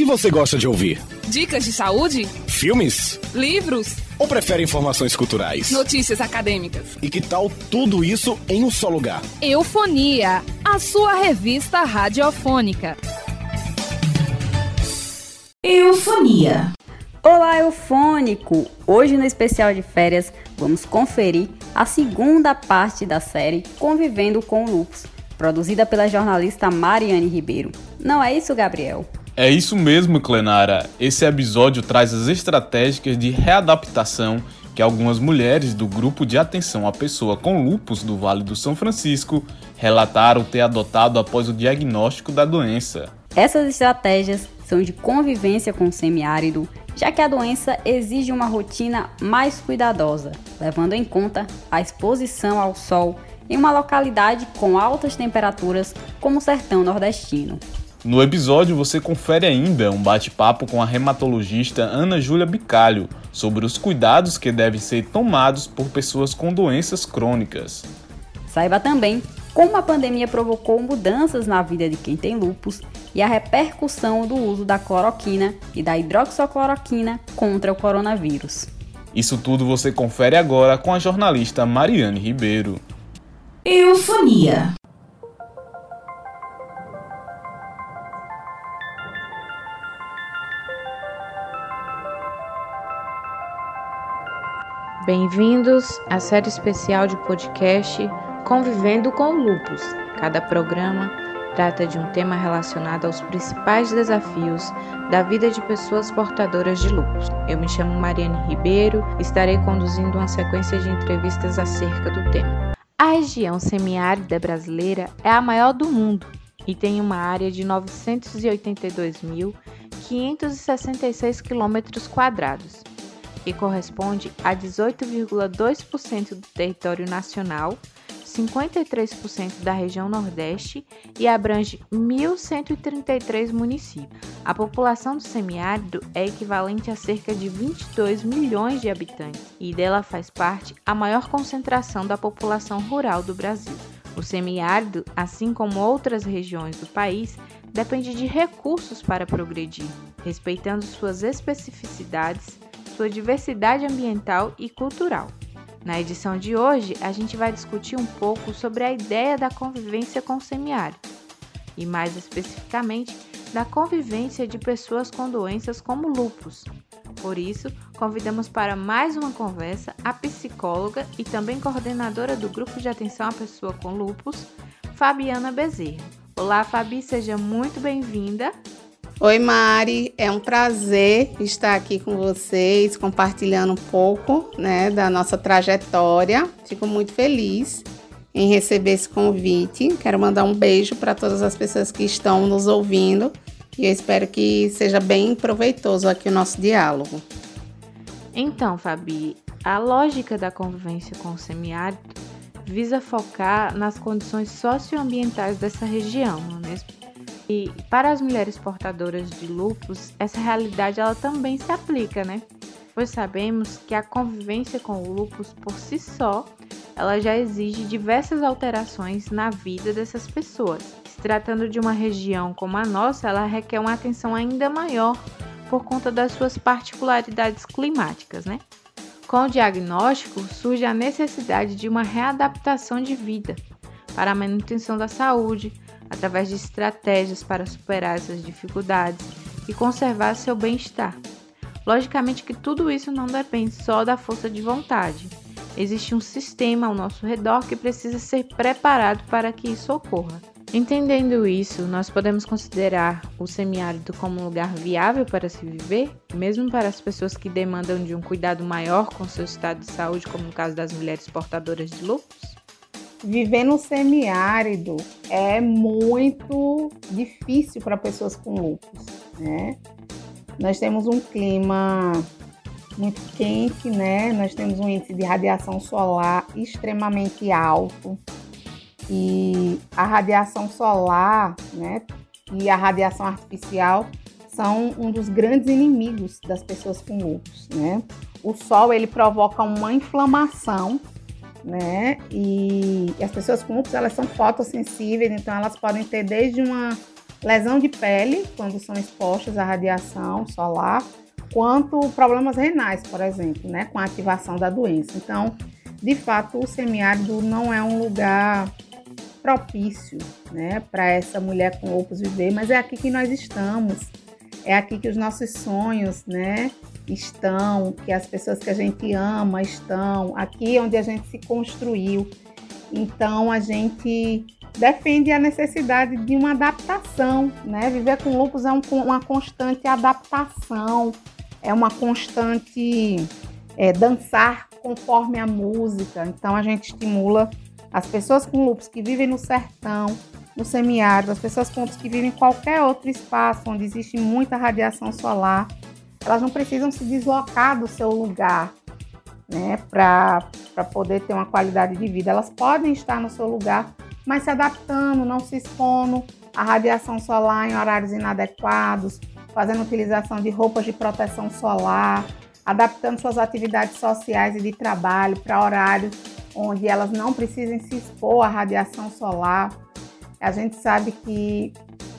que você gosta de ouvir? Dicas de saúde? Filmes? Livros? Ou prefere informações culturais? Notícias acadêmicas? E que tal tudo isso em um só lugar? Eufonia, a sua revista radiofônica. Eufonia. Olá, eufônico! Hoje no especial de férias vamos conferir a segunda parte da série Convivendo com o Lupus, produzida pela jornalista Mariane Ribeiro. Não é isso, Gabriel? É isso mesmo, Clenara. Esse episódio traz as estratégias de readaptação que algumas mulheres do grupo de atenção à pessoa com lupus do Vale do São Francisco relataram ter adotado após o diagnóstico da doença. Essas estratégias são de convivência com o semiárido, já que a doença exige uma rotina mais cuidadosa, levando em conta a exposição ao sol em uma localidade com altas temperaturas como o sertão nordestino. No episódio você confere ainda um bate-papo com a reumatologista Ana Júlia Bicalho sobre os cuidados que devem ser tomados por pessoas com doenças crônicas. Saiba também como a pandemia provocou mudanças na vida de quem tem lupus e a repercussão do uso da cloroquina e da hidroxicloroquina contra o coronavírus. Isso tudo você confere agora com a jornalista Mariane Ribeiro. Eufonia. Bem-vindos à série especial de podcast Convivendo com o Lupus. Cada programa trata de um tema relacionado aos principais desafios da vida de pessoas portadoras de lupus. Eu me chamo Mariane Ribeiro e estarei conduzindo uma sequência de entrevistas acerca do tema. A região semiárida brasileira é a maior do mundo e tem uma área de 982.566 km quadrados que corresponde a 18,2% do território nacional, 53% da região Nordeste e abrange 1.133 municípios. A população do semiárido é equivalente a cerca de 22 milhões de habitantes e dela faz parte a maior concentração da população rural do Brasil. O semiárido, assim como outras regiões do país, depende de recursos para progredir, respeitando suas especificidades sua diversidade ambiental e cultural. Na edição de hoje, a gente vai discutir um pouco sobre a ideia da convivência com o semiárido, e mais especificamente da convivência de pessoas com doenças como lupus. Por isso, convidamos para mais uma conversa a psicóloga e também coordenadora do grupo de atenção à pessoa com lupus, Fabiana Bezerra. Olá, Fabi, seja muito bem-vinda. Oi, Mari, é um prazer estar aqui com vocês, compartilhando um pouco né, da nossa trajetória. Fico muito feliz em receber esse convite. Quero mandar um beijo para todas as pessoas que estão nos ouvindo e eu espero que seja bem proveitoso aqui o nosso diálogo. Então, Fabi, a lógica da convivência com o semiárido visa focar nas condições socioambientais dessa região, não é mesmo? E para as mulheres portadoras de lupus, essa realidade ela também se aplica, né? Pois sabemos que a convivência com o lupus por si só, ela já exige diversas alterações na vida dessas pessoas. Se tratando de uma região como a nossa, ela requer uma atenção ainda maior por conta das suas particularidades climáticas, né? Com o diagnóstico, surge a necessidade de uma readaptação de vida para a manutenção da saúde, através de estratégias para superar essas dificuldades e conservar seu bem-estar. Logicamente que tudo isso não depende só da força de vontade. Existe um sistema ao nosso redor que precisa ser preparado para que isso ocorra. Entendendo isso, nós podemos considerar o semiárido como um lugar viável para se viver, mesmo para as pessoas que demandam de um cuidado maior com seu estado de saúde, como no caso das mulheres portadoras de lúpus? Viver no semiárido é muito difícil para pessoas com lupus, né? Nós temos um clima muito quente, né? Nós temos um índice de radiação solar extremamente alto. E a radiação solar, né, e a radiação artificial são um dos grandes inimigos das pessoas com lupus, né? O sol ele provoca uma inflamação né? E as pessoas com lúpus, elas são fotossensíveis, então elas podem ter desde uma lesão de pele, quando são expostas à radiação solar, quanto problemas renais, por exemplo, né, com a ativação da doença. Então, de fato, o semiárido não é um lugar propício, né, para essa mulher com lupus viver, mas é aqui que nós estamos. É aqui que os nossos sonhos, né, estão, que as pessoas que a gente ama estão, aqui é onde a gente se construiu. Então, a gente defende a necessidade de uma adaptação, né? Viver com lupus é um, uma constante adaptação, é uma constante é, dançar conforme a música. Então a gente estimula as pessoas com lupus que vivem no sertão, no semiárido, as pessoas com lupus que vivem em qualquer outro espaço onde existe muita radiação solar, elas não precisam se deslocar do seu lugar, né, para poder ter uma qualidade de vida. Elas podem estar no seu lugar mas se adaptando, não se expondo à radiação solar em horários inadequados, fazendo utilização de roupas de proteção solar, adaptando suas atividades sociais e de trabalho para horários onde elas não precisem se expor à radiação solar. A gente sabe que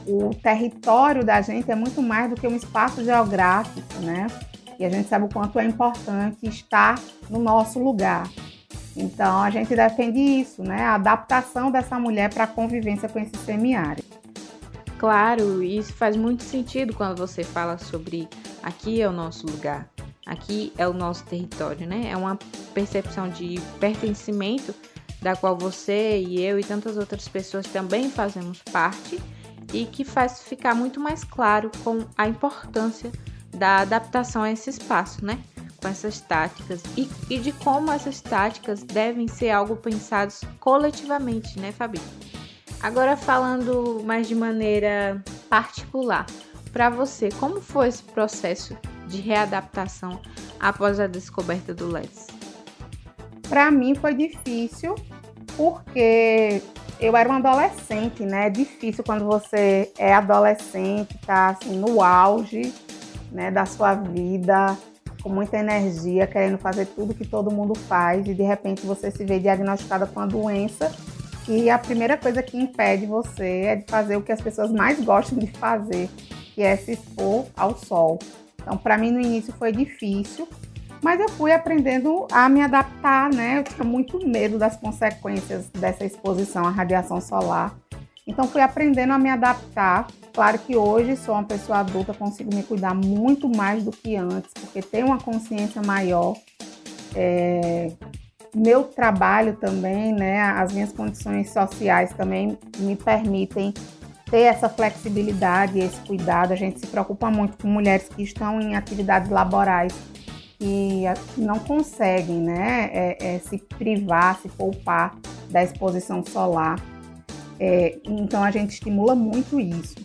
o território da gente é muito mais do que um espaço geográfico, né? E a gente sabe o quanto é importante estar no nosso lugar. Então a gente defende isso, né? A adaptação dessa mulher para a convivência com esse semiárido. Claro, isso faz muito sentido quando você fala sobre aqui é o nosso lugar, aqui é o nosso território, né? É uma percepção de pertencimento da qual você e eu e tantas outras pessoas também fazemos parte e que faz ficar muito mais claro com a importância da adaptação a esse espaço, né? com essas táticas e, e de como essas táticas devem ser algo pensados coletivamente, né, Fabi? Agora falando mais de maneira particular, para você, como foi esse processo de readaptação após a descoberta do LEDS? Para mim foi difícil, porque eu era uma adolescente, né? É difícil quando você é adolescente, tá assim no auge, né, da sua vida, com muita energia, querendo fazer tudo que todo mundo faz e de repente você se vê diagnosticada com a doença e a primeira coisa que impede você é de fazer o que as pessoas mais gostam de fazer, que é se expor ao sol. Então, para mim no início foi difícil, mas eu fui aprendendo a me adaptar, né? Eu tinha muito medo das consequências dessa exposição à radiação solar. Então fui aprendendo a me adaptar. Claro que hoje sou uma pessoa adulta, consigo me cuidar muito mais do que antes, porque tenho uma consciência maior. É, meu trabalho também, né, as minhas condições sociais também me permitem ter essa flexibilidade, esse cuidado. A gente se preocupa muito com mulheres que estão em atividades laborais e não conseguem, né, é, é, se privar, se poupar da exposição solar. É, então a gente estimula muito isso.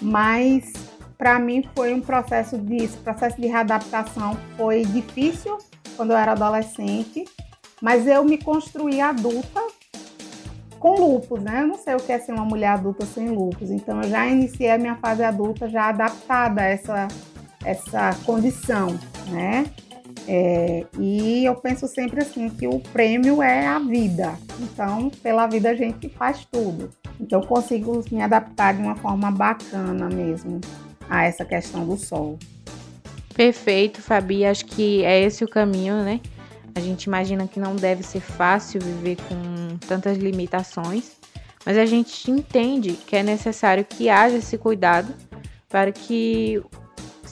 Mas para mim foi um processo de processo de readaptação foi difícil quando eu era adolescente, mas eu me construí adulta com lupus, né? Eu não sei o que é ser uma mulher adulta sem lupus, então eu já iniciei a minha fase adulta já adaptada a essa essa condição, né? É, e eu penso sempre assim que o prêmio é a vida. Então, pela vida a gente faz tudo. Então, eu consigo me adaptar de uma forma bacana mesmo a essa questão do sol. Perfeito, Fabi. Acho que é esse o caminho, né? A gente imagina que não deve ser fácil viver com tantas limitações, mas a gente entende que é necessário que haja esse cuidado para que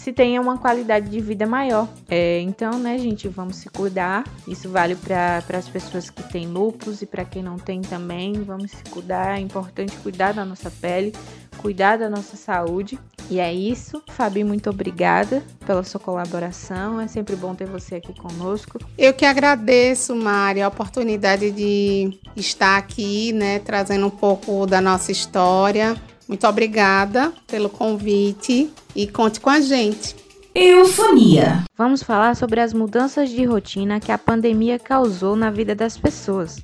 se tenha uma qualidade de vida maior. É, então, né, gente, vamos se cuidar. Isso vale para as pessoas que têm lupus e para quem não tem também. Vamos se cuidar. É importante cuidar da nossa pele, cuidar da nossa saúde. E é isso. Fabi, muito obrigada pela sua colaboração. É sempre bom ter você aqui conosco. Eu que agradeço, Mari, a oportunidade de estar aqui, né, trazendo um pouco da nossa história muito obrigada pelo convite e conte com a gente. Eufonia. Vamos falar sobre as mudanças de rotina que a pandemia causou na vida das pessoas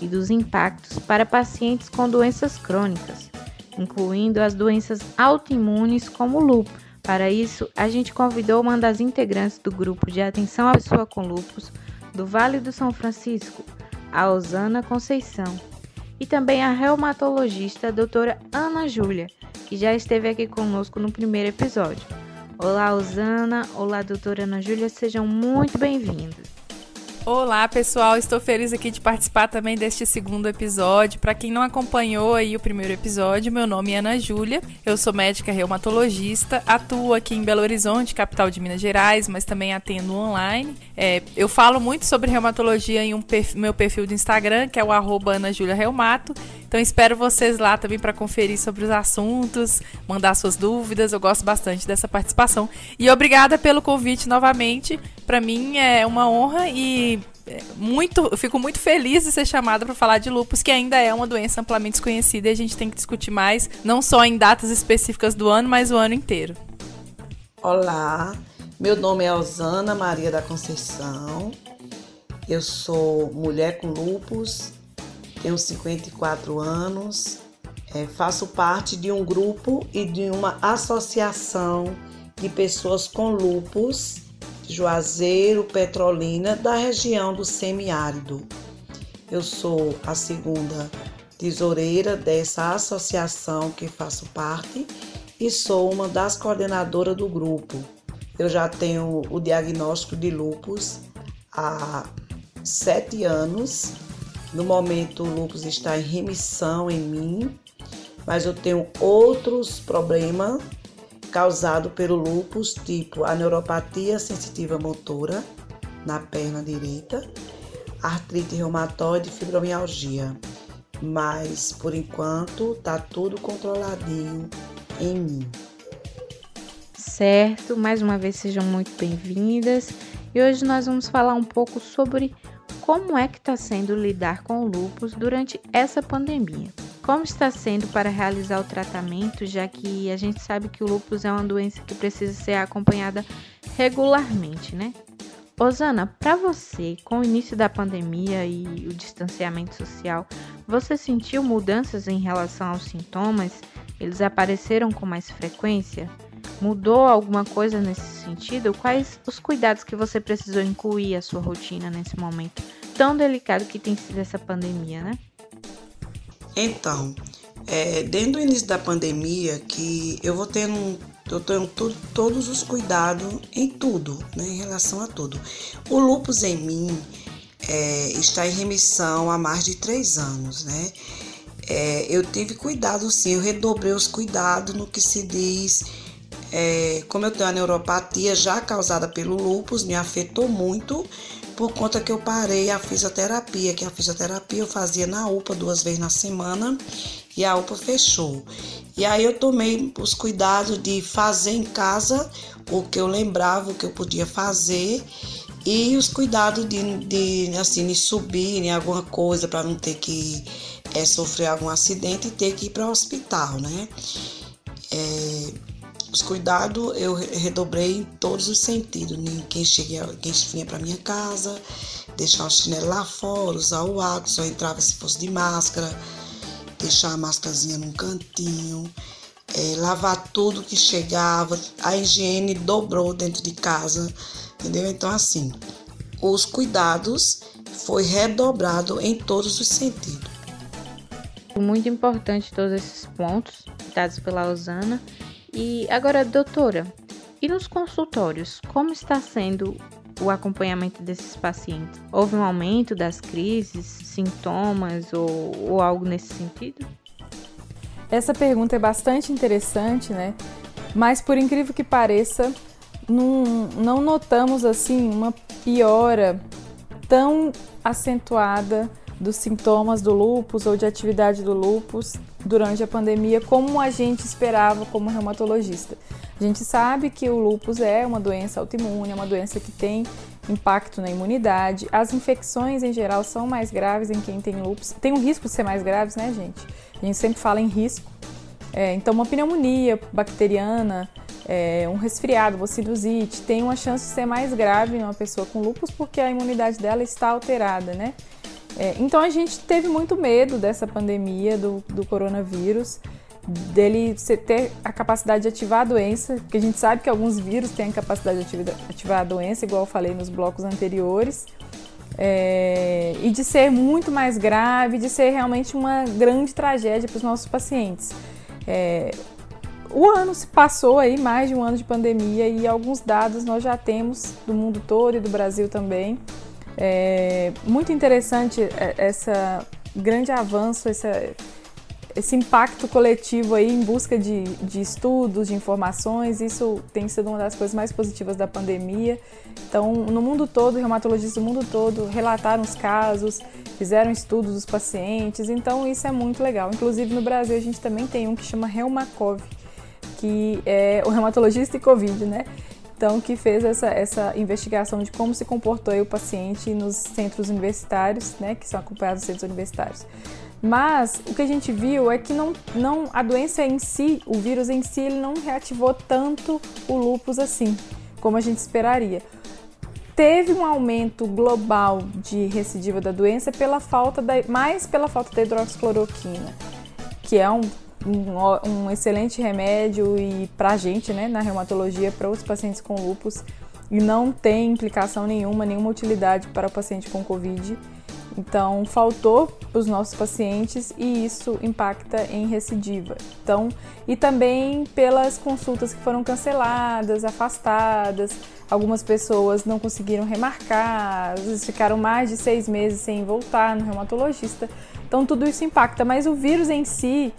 e dos impactos para pacientes com doenças crônicas, incluindo as doenças autoimunes como o lúpus. Para isso, a gente convidou uma das integrantes do grupo de atenção à pessoa com lúpus do Vale do São Francisco, a Osana Conceição e também a reumatologista doutora Ana Júlia, que já esteve aqui conosco no primeiro episódio. Olá, Osana. Olá, doutora Ana Júlia. Sejam muito bem-vindos. Olá, pessoal. Estou feliz aqui de participar também deste segundo episódio. Para quem não acompanhou aí o primeiro episódio, meu nome é Ana Júlia. Eu sou médica reumatologista, atuo aqui em Belo Horizonte, capital de Minas Gerais, mas também atendo online. É, eu falo muito sobre reumatologia em um perfil, meu perfil do Instagram, que é o arroba Ana Júlia Reumato. Então espero vocês lá também para conferir sobre os assuntos, mandar suas dúvidas. Eu gosto bastante dessa participação. E obrigada pelo convite novamente. Para mim é uma honra e é, muito, eu fico muito feliz de ser chamada para falar de lupus, que ainda é uma doença amplamente desconhecida e a gente tem que discutir mais, não só em datas específicas do ano, mas o ano inteiro. Olá, meu nome é Osana Maria da Conceição. Eu sou mulher com lupus, tenho 54 anos, é, faço parte de um grupo e de uma associação de pessoas com lupus Juazeiro, Petrolina, da região do semiárido. Eu sou a segunda tesoureira dessa associação que faço parte e sou uma das coordenadoras do grupo. Eu já tenho o diagnóstico de lupus há sete anos. No momento, o lupus está em remissão em mim, mas eu tenho outros problemas causado pelo lúpus, tipo a neuropatia sensitiva motora na perna direita, artrite reumatoide e fibromialgia. Mas por enquanto tá tudo controladinho em mim. Certo, mais uma vez sejam muito bem-vindas. E hoje nós vamos falar um pouco sobre como é que está sendo lidar com o lúpus durante essa pandemia. Como está sendo para realizar o tratamento, já que a gente sabe que o lúpus é uma doença que precisa ser acompanhada regularmente, né? Osana, para você, com o início da pandemia e o distanciamento social, você sentiu mudanças em relação aos sintomas? Eles apareceram com mais frequência? Mudou alguma coisa nesse sentido? Quais os cuidados que você precisou incluir à sua rotina nesse momento tão delicado que tem sido essa pandemia, né? Então, é, desde o início da pandemia, que eu vou tendo, eu tenho todos os cuidados em tudo, né, em relação a tudo. O lupus em mim é, está em remissão há mais de três anos, né? É, eu tive cuidado sim, eu redobrei os cuidados no que se diz. É, como eu tenho a neuropatia já causada pelo lupus, me afetou muito por conta que eu parei a fisioterapia, que a fisioterapia eu fazia na UPA duas vezes na semana e a UPA fechou. E aí eu tomei os cuidados de fazer em casa o que eu lembrava, o que eu podia fazer e os cuidados de, de assim, subir em alguma coisa para não ter que é, sofrer algum acidente e ter que ir para o hospital, né? É, os cuidados eu redobrei em todos os sentidos. Né? Quem, chega, quem vinha para minha casa, deixar o chinelo lá fora, usar o água, só entrava se fosse de máscara, deixar a máscarazinha num cantinho, é, lavar tudo que chegava. A higiene dobrou dentro de casa, entendeu? Então, assim, os cuidados foi redobrado em todos os sentidos. Muito importante todos esses pontos dados pela Osana e agora, doutora, e nos consultórios, como está sendo o acompanhamento desses pacientes? Houve um aumento das crises, sintomas ou, ou algo nesse sentido? Essa pergunta é bastante interessante, né? Mas por incrível que pareça, não, não notamos assim uma piora tão acentuada dos sintomas do lúpus ou de atividade do lúpus durante a pandemia como a gente esperava como reumatologista. A gente sabe que o lúpus é uma doença autoimune, é uma doença que tem impacto na imunidade. As infecções em geral são mais graves em quem tem lúpus. Tem um risco de ser mais graves, né, gente? A gente sempre fala em risco. É, então, uma pneumonia bacteriana, é, um resfriado, uma sinusite, tem uma chance de ser mais grave numa pessoa com lúpus porque a imunidade dela está alterada, né? É, então a gente teve muito medo dessa pandemia do, do coronavírus, dele ter a capacidade de ativar a doença, porque a gente sabe que alguns vírus têm a capacidade de ativar a doença, igual eu falei nos blocos anteriores. é, e de ser muito mais grave, de ser realmente uma grande tragédia para os nossos pacientes. É, o ano se passou aí, mais de um ano de pandemia, e alguns dados nós já temos do mundo todo e do Brasil também. É muito interessante é, essa grande avanço, essa, esse impacto coletivo aí em busca de, de estudos, de informações, isso tem sido uma das coisas mais positivas da pandemia. Então, no mundo todo, reumatologistas do mundo todo relataram os casos, fizeram estudos dos pacientes, então isso é muito legal. Inclusive no Brasil a gente também tem um que chama Reumacov, que é o reumatologista e Covid, né? Então, que fez essa, essa investigação de como se comportou o paciente nos centros universitários, né, que são acompanhados nos centros universitários. Mas o que a gente viu é que não, não, a doença em si, o vírus em si, ele não reativou tanto o lupus assim, como a gente esperaria. Teve um aumento global de recidiva da doença pela falta da, mais pela falta da hidroxicloroquina, que é um um, excelente remédio e para gente, né, na reumatologia, para os pacientes com lupus e não tem implicação nenhuma, nenhuma utilidade para o paciente com Covid. Então, faltou para os nossos pacientes e isso impacta em recidiva. Então, e também pelas consultas que foram canceladas, afastadas, algumas pessoas não conseguiram remarcar, às vezes ficaram mais de seis meses sem voltar no reumatologista. Então, tudo isso impacta, mas o vírus em si,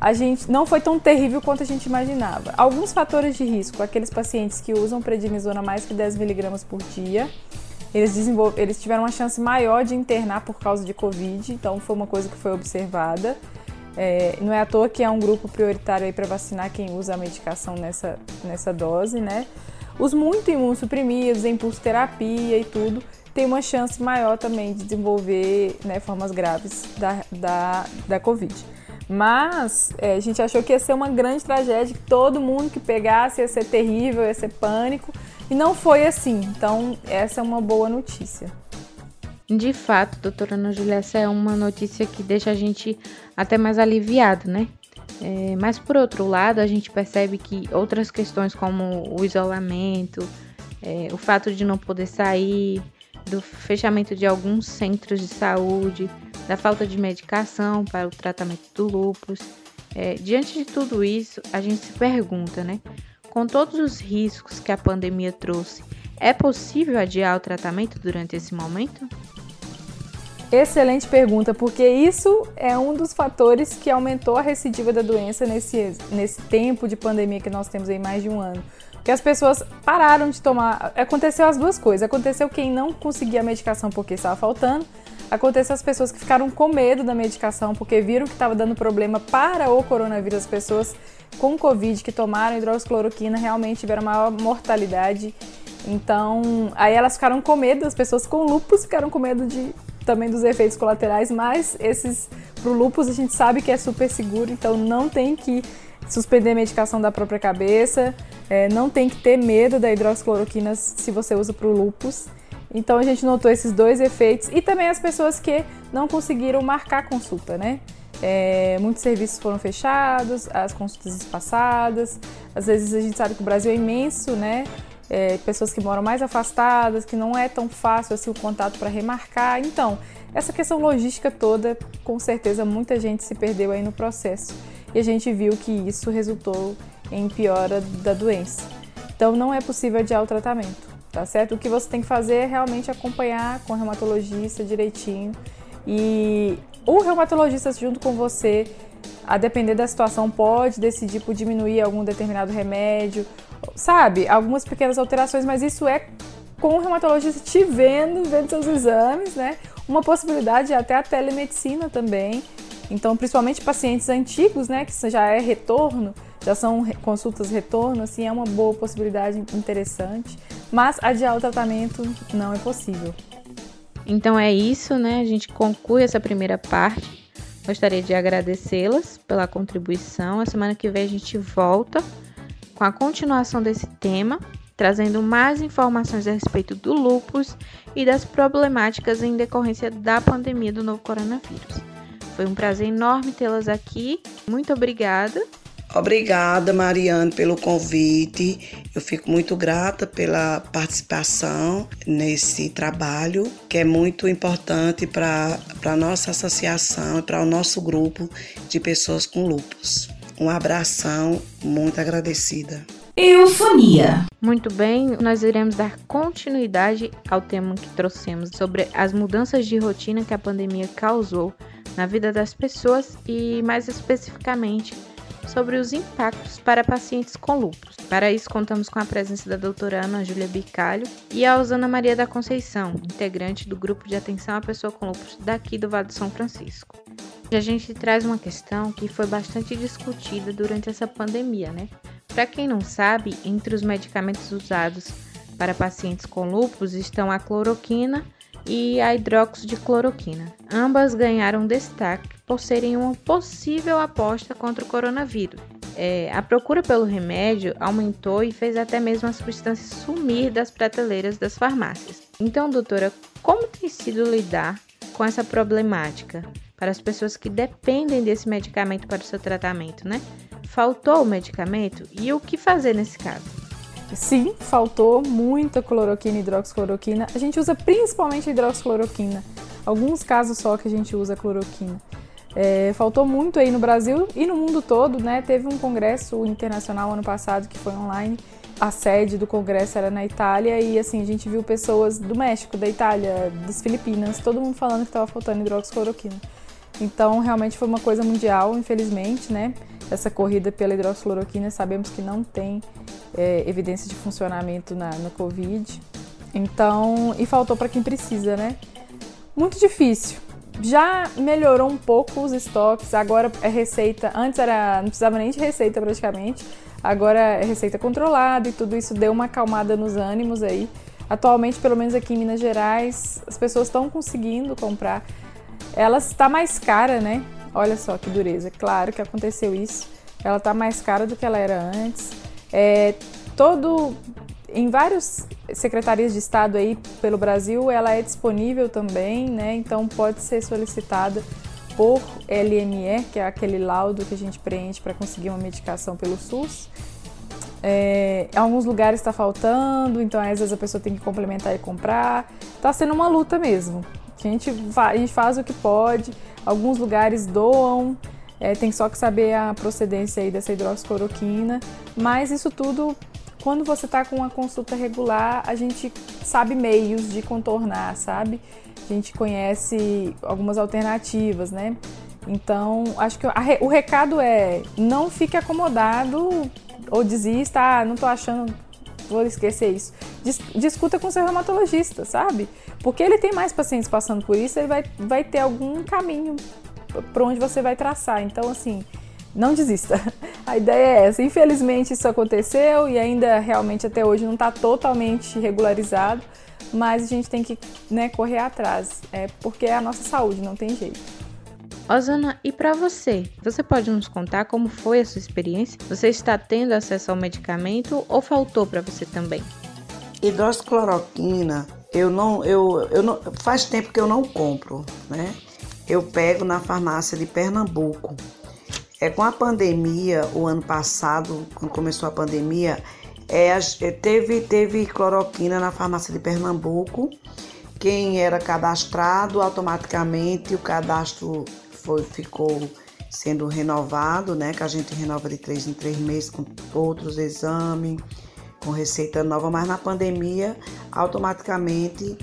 a gente não foi tão terrível quanto a gente imaginava. Alguns fatores de risco, aqueles pacientes que usam prednisona mais que 10 miligramas por dia, eles, eles tiveram uma chance maior de internar por causa de Covid, então foi uma coisa que foi observada. É, não é à toa que é um grupo prioritário para vacinar quem usa a medicação nessa, nessa dose, né? Os muito imunossuprimidos, em pulso terapia e tudo, tem uma chance maior também de desenvolver né, formas graves da, da, da Covid. Mas é, a gente achou que ia ser uma grande tragédia, que todo mundo que pegasse ia ser terrível, ia ser pânico. E não foi assim. Então, essa é uma boa notícia. De fato, doutora Ana Júlia, essa é uma notícia que deixa a gente até mais aliviado, né? É, mas por outro lado, a gente percebe que outras questões como o isolamento, é, o fato de não poder sair, do fechamento de alguns centros de saúde, da falta de medicação para o tratamento do lúpus. É, diante de tudo isso, a gente se pergunta, né? Com todos os riscos que a pandemia trouxe, é possível adiar o tratamento durante esse momento? Excelente pergunta, porque isso é um dos fatores que aumentou a recidiva da doença nesse, nesse tempo de pandemia que nós temos aí mais de um ano. Porque as pessoas pararam de tomar. Aconteceu as duas coisas. Aconteceu quem não conseguia a medicação porque estava faltando, Aconteceu as pessoas que ficaram com medo da medicação porque viram que estava dando problema para o coronavírus. As pessoas com Covid que tomaram hidroxicloroquina realmente tiveram maior mortalidade. Então, aí elas ficaram com medo, as pessoas com lupus ficaram com medo de também dos efeitos colaterais, mas esses pro lupus a gente sabe que é super seguro, então não tem que suspender a medicação da própria cabeça, é, não tem que ter medo da hidroxicloroquina se você usa para o lupus. Então a gente notou esses dois efeitos e também as pessoas que não conseguiram marcar consulta, né? É, muitos serviços foram fechados, as consultas espaçadas. Às vezes a gente sabe que o Brasil é imenso, né? É, pessoas que moram mais afastadas, que não é tão fácil assim o contato para remarcar. Então, essa questão logística toda, com certeza muita gente se perdeu aí no processo. E a gente viu que isso resultou em piora da doença. Então, não é possível adiar o tratamento tá certo? O que você tem que fazer é realmente acompanhar com o reumatologista direitinho e o reumatologista junto com você, a depender da situação, pode decidir por diminuir algum determinado remédio, sabe? Algumas pequenas alterações, mas isso é com o reumatologista te vendo, vendo seus exames, né? Uma possibilidade é até a telemedicina também. Então, principalmente pacientes antigos, né, que já é retorno, já são consultas retorno, assim, é uma boa possibilidade interessante. Mas adiar o tratamento não é possível. Então é isso, né? A gente conclui essa primeira parte. Gostaria de agradecê-las pela contribuição. A semana que vem a gente volta com a continuação desse tema, trazendo mais informações a respeito do lupus e das problemáticas em decorrência da pandemia do novo coronavírus. Foi um prazer enorme tê-las aqui. Muito obrigada Obrigada, Mariane, pelo convite. Eu fico muito grata pela participação nesse trabalho, que é muito importante para a nossa associação e para o nosso grupo de pessoas com lupus. Um abração, muito agradecida. Eufonia. Muito bem, nós iremos dar continuidade ao tema que trouxemos sobre as mudanças de rotina que a pandemia causou na vida das pessoas e, mais especificamente, sobre os impactos para pacientes com lúpus. Para isso, contamos com a presença da doutora Ana Júlia Bicalho e a Osana Maria da Conceição, integrante do grupo de atenção à pessoa com lúpus daqui do Vale do São Francisco. E a gente traz uma questão que foi bastante discutida durante essa pandemia, né? Para quem não sabe, entre os medicamentos usados para pacientes com lúpus estão a cloroquina e a hidroxicloroquina. Ambas ganharam destaque por serem uma possível aposta contra o coronavírus. É, a procura pelo remédio aumentou e fez até mesmo a substância sumir das prateleiras das farmácias. Então, doutora, como tem sido lidar com essa problemática para as pessoas que dependem desse medicamento para o seu tratamento, né? Faltou o medicamento e o que fazer nesse caso? Sim, faltou muita cloroquina e hidroxicloroquina. A gente usa principalmente hidroxicloroquina. Alguns casos só que a gente usa cloroquina. É, faltou muito aí no Brasil e no mundo todo, né? Teve um congresso internacional ano passado que foi online. A sede do congresso era na Itália e assim a gente viu pessoas do México, da Itália, das Filipinas, todo mundo falando que estava faltando hidroxicloroquina. Então realmente foi uma coisa mundial, infelizmente, né? Essa corrida pela hidroxicloroquina sabemos que não tem é, evidência de funcionamento na, no Covid. Então, e faltou para quem precisa, né? Muito difícil. Já melhorou um pouco os estoques, agora é receita. Antes era não precisava nem de receita praticamente, agora é receita controlada e tudo isso deu uma acalmada nos ânimos aí. Atualmente, pelo menos aqui em Minas Gerais, as pessoas estão conseguindo comprar. Ela está mais cara, né? Olha só que dureza. Claro que aconteceu isso. Ela está mais cara do que ela era antes. É, todo em várias secretarias de Estado aí pelo Brasil, ela é disponível também, né? Então pode ser solicitada por LME, que é aquele laudo que a gente preenche para conseguir uma medicação pelo SUS. É, em alguns lugares está faltando, então às vezes a pessoa tem que complementar e comprar. Está sendo uma luta mesmo. A gente, a gente faz o que pode, alguns lugares doam, é, tem só que saber a procedência aí dessa hidroxicloroquina, mas isso tudo, quando você está com uma consulta regular, a gente sabe meios de contornar, sabe? A gente conhece algumas alternativas, né? Então, acho que o recado é não fique acomodado ou desista, ah, não tô achando, vou esquecer isso. discuta com seu reumatologista, sabe? Porque ele tem mais pacientes passando por isso, ele vai, vai ter algum caminho para onde você vai traçar. Então, assim, não desista. A ideia é essa. Infelizmente, isso aconteceu e ainda realmente até hoje não está totalmente regularizado, mas a gente tem que né, correr atrás, é porque é a nossa saúde, não tem jeito. Osana, e para você? Você pode nos contar como foi a sua experiência? Você está tendo acesso ao medicamento ou faltou para você também? Hidroxicloroquina, eu não, eu, eu não, faz tempo que eu não compro, né? Eu pego na farmácia de Pernambuco. É com a pandemia, o ano passado, quando começou a pandemia, é, é, teve, teve cloroquina na farmácia de Pernambuco. Quem era cadastrado, automaticamente o cadastro foi, ficou sendo renovado, né? Que a gente renova de três em três meses com outros exames, com receita nova, mas na pandemia automaticamente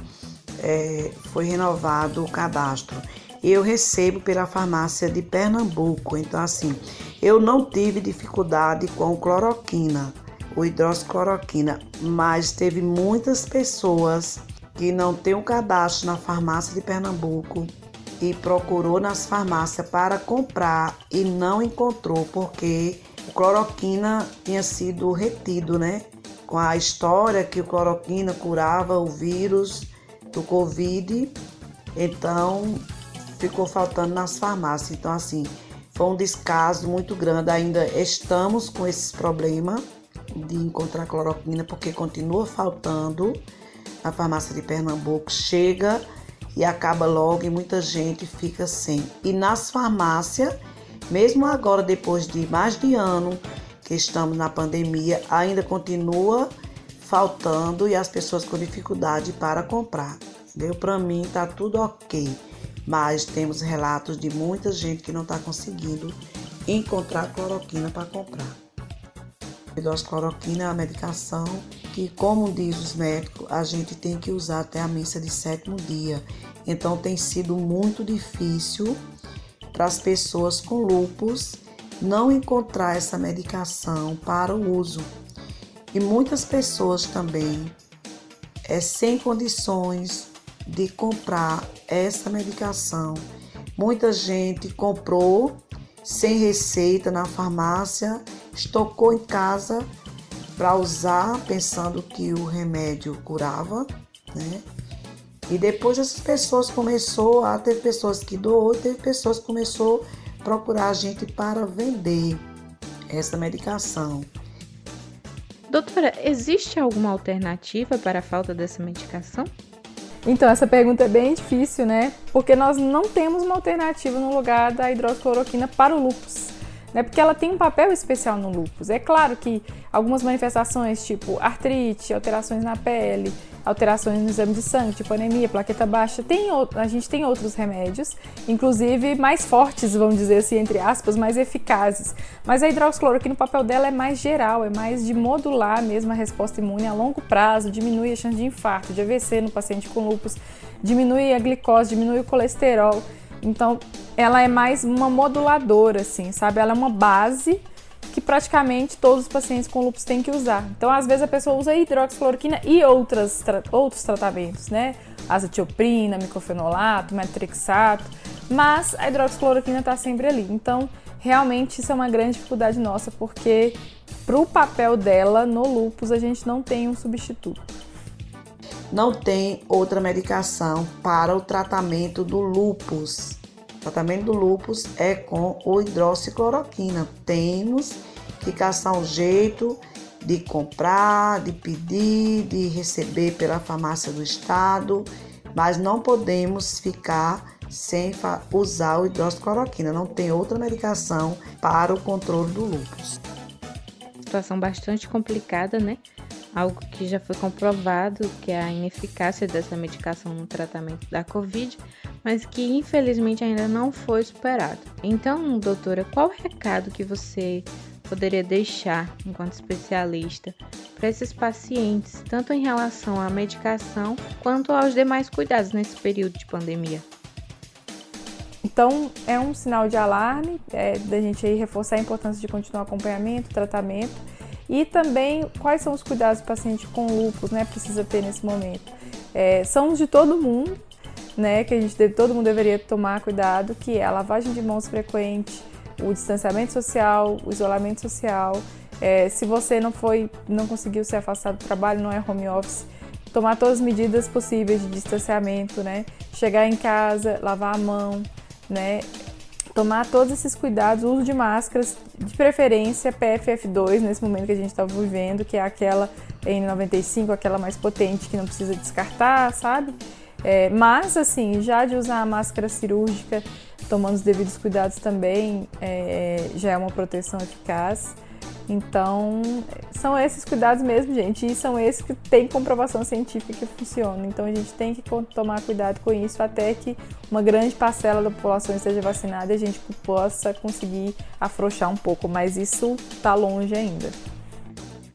é, foi renovado o cadastro eu recebo pela farmácia de Pernambuco. Então, assim, eu não tive dificuldade com cloroquina, o hidroxicloroquina, mas teve muitas pessoas que não têm o um cadastro na farmácia de Pernambuco e procurou nas farmácias para comprar e não encontrou porque o cloroquina tinha sido retido, né? Com a história que o cloroquina curava o vírus do Covid. Então, ficou faltando nas farmácias. Então, assim, foi um descaso muito grande. Ainda estamos com esses problemas de encontrar cloroquina, porque continua faltando na farmácia de Pernambuco. Chega e acaba logo e muita gente fica sem. E nas farmácias Mesmo agora, depois de mais de ano que estamos na pandemia, ainda continua faltando e as pessoas com dificuldade para comprar. Deu para mim tá tudo ok, mas temos relatos de muita gente que não está conseguindo encontrar cloroquina para comprar. Hidroxicloroquina é uma medicação que, como diz os médicos, a gente tem que usar até a missa de sétimo dia. Então tem sido muito difícil para as pessoas com lupus não encontrar essa medicação para o uso. E muitas pessoas também é sem condições de comprar essa medicação. Muita gente comprou sem receita na farmácia, estocou em casa para usar, pensando que o remédio curava, né? E depois essas pessoas começou a ter pessoas que doou, teve pessoas que começou a procurar a gente para vender essa medicação. Doutora, existe alguma alternativa para a falta dessa medicação? Então, essa pergunta é bem difícil, né? Porque nós não temos uma alternativa no lugar da hidroxicloroquina para o lúpus né? Porque ela tem um papel especial no lúpus. É claro que algumas manifestações, tipo artrite, alterações na pele, alterações no exame de sangue, tipo anemia, plaqueta baixa, tem, a gente tem outros remédios, inclusive mais fortes, vamos dizer assim, entre aspas, mais eficazes. Mas a hidroxicloroquina, o papel dela é mais geral, é mais de modular mesmo a resposta imune a longo prazo, diminui a chance de infarto, de AVC no paciente com lúpus, diminui a glicose, diminui o colesterol. Então, ela é mais uma moduladora, assim, sabe? Ela é uma base que praticamente todos os pacientes com lúpus têm que usar. Então, às vezes a pessoa usa hidroxicloroquina e outras, tra outros tratamentos, né? Azatioprina, micofenolato, metrixato, mas a hidroxicloroquina está sempre ali. Então, realmente isso é uma grande dificuldade nossa, porque para o papel dela no lúpus a gente não tem um substituto. Não tem outra medicação para o tratamento do lúpus. Tratamento do lúpus é com o hidroxicloroquina. Temos que caçar um jeito de comprar, de pedir, de receber pela farmácia do estado, mas não podemos ficar sem usar o hidroxicloroquina. Não tem outra medicação para o controle do lúpus. Situação bastante complicada, né? algo que já foi comprovado, que é a ineficácia dessa medicação no tratamento da Covid, mas que infelizmente ainda não foi superado. Então, doutora, qual o recado que você poderia deixar enquanto especialista para esses pacientes, tanto em relação à medicação quanto aos demais cuidados nesse período de pandemia? Então, é um sinal de alarme, é, da gente aí reforçar a importância de continuar acompanhamento, tratamento e também quais são os cuidados que o paciente com lúpus né, precisa ter nesse momento. É, são os de todo mundo, né, que a gente todo mundo deveria tomar cuidado, que é a lavagem de mãos frequente, o distanciamento social, o isolamento social. É, se você não foi, não conseguiu se afastar do trabalho, não é home office, tomar todas as medidas possíveis de distanciamento, né? Chegar em casa, lavar a mão, né? tomar todos esses cuidados, uso de máscaras, de preferência PFF2 nesse momento que a gente está vivendo, que é aquela N95, aquela mais potente que não precisa descartar, sabe? É, mas assim, já de usar a máscara cirúrgica, tomando os devidos cuidados também, é, já é uma proteção eficaz. Então, são esses cuidados mesmo, gente, e são esses que tem comprovação científica que funcionam. Então, a gente tem que tomar cuidado com isso até que uma grande parcela da população esteja vacinada e a gente possa conseguir afrouxar um pouco, mas isso está longe ainda.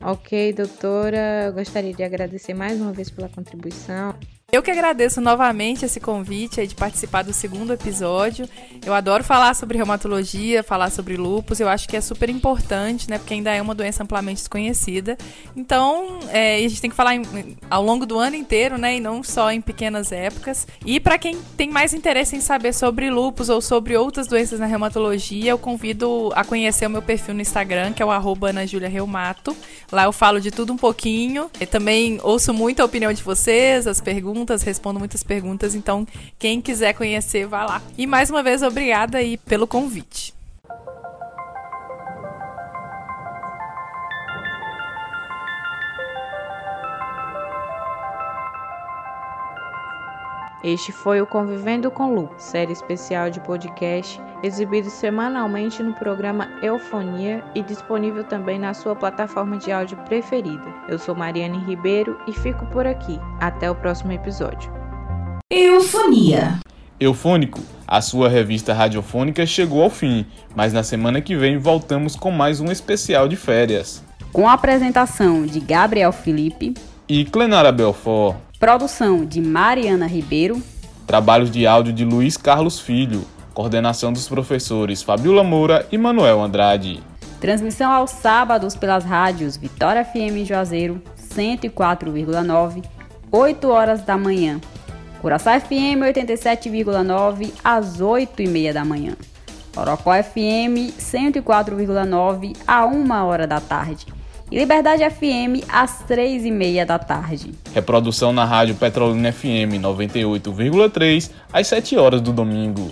Ok, doutora, eu gostaria de agradecer mais uma vez pela contribuição. Eu que agradeço novamente esse convite de participar do segundo episódio. Eu adoro falar sobre reumatologia, falar sobre lupus. Eu acho que é super importante, né? Porque ainda é uma doença amplamente desconhecida. Então, é, a gente tem que falar em, ao longo do ano inteiro, né? E não só em pequenas épocas. E para quem tem mais interesse em saber sobre lupus ou sobre outras doenças na reumatologia, eu convido a conhecer o meu perfil no Instagram, que é o arroba Reumato. Lá eu falo de tudo um pouquinho. Eu também ouço muito a opinião de vocês, as perguntas perguntas, respondo muitas perguntas, então quem quiser conhecer, vá lá. E mais uma vez, obrigada aí pelo convite. Este foi o Convivendo com Lu, série especial de podcast exibido semanalmente no programa Eufonia e disponível também na sua plataforma de áudio preferida. Eu sou Mariane Ribeiro e fico por aqui. Até o próximo episódio. Eufonia. Eufônico, a sua revista radiofônica chegou ao fim, mas na semana que vem voltamos com mais um especial de férias. Com a apresentação de Gabriel Felipe e Clenara Belfort. Produção de Mariana Ribeiro. Trabalhos de áudio de Luiz Carlos Filho. Coordenação dos professores Fabiola Moura e Manuel Andrade. Transmissão aos sábados pelas rádios Vitória FM Juazeiro 104,9, 8 horas da manhã. Curaçá FM 87,9 às 8h30 da manhã. Orocó FM 104,9 a 1 hora da tarde e Liberdade FM às três e meia da tarde. Reprodução na rádio Petrolina FM 98,3 às 7 horas do domingo.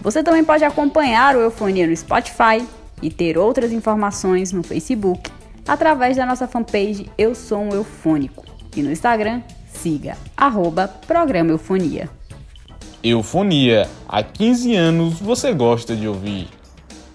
Você também pode acompanhar o Eufonia no Spotify e ter outras informações no Facebook através da nossa fanpage Eu Sou um Eufônico e no Instagram siga arroba Programa Eufonia. Eufonia, há 15 anos você gosta de ouvir.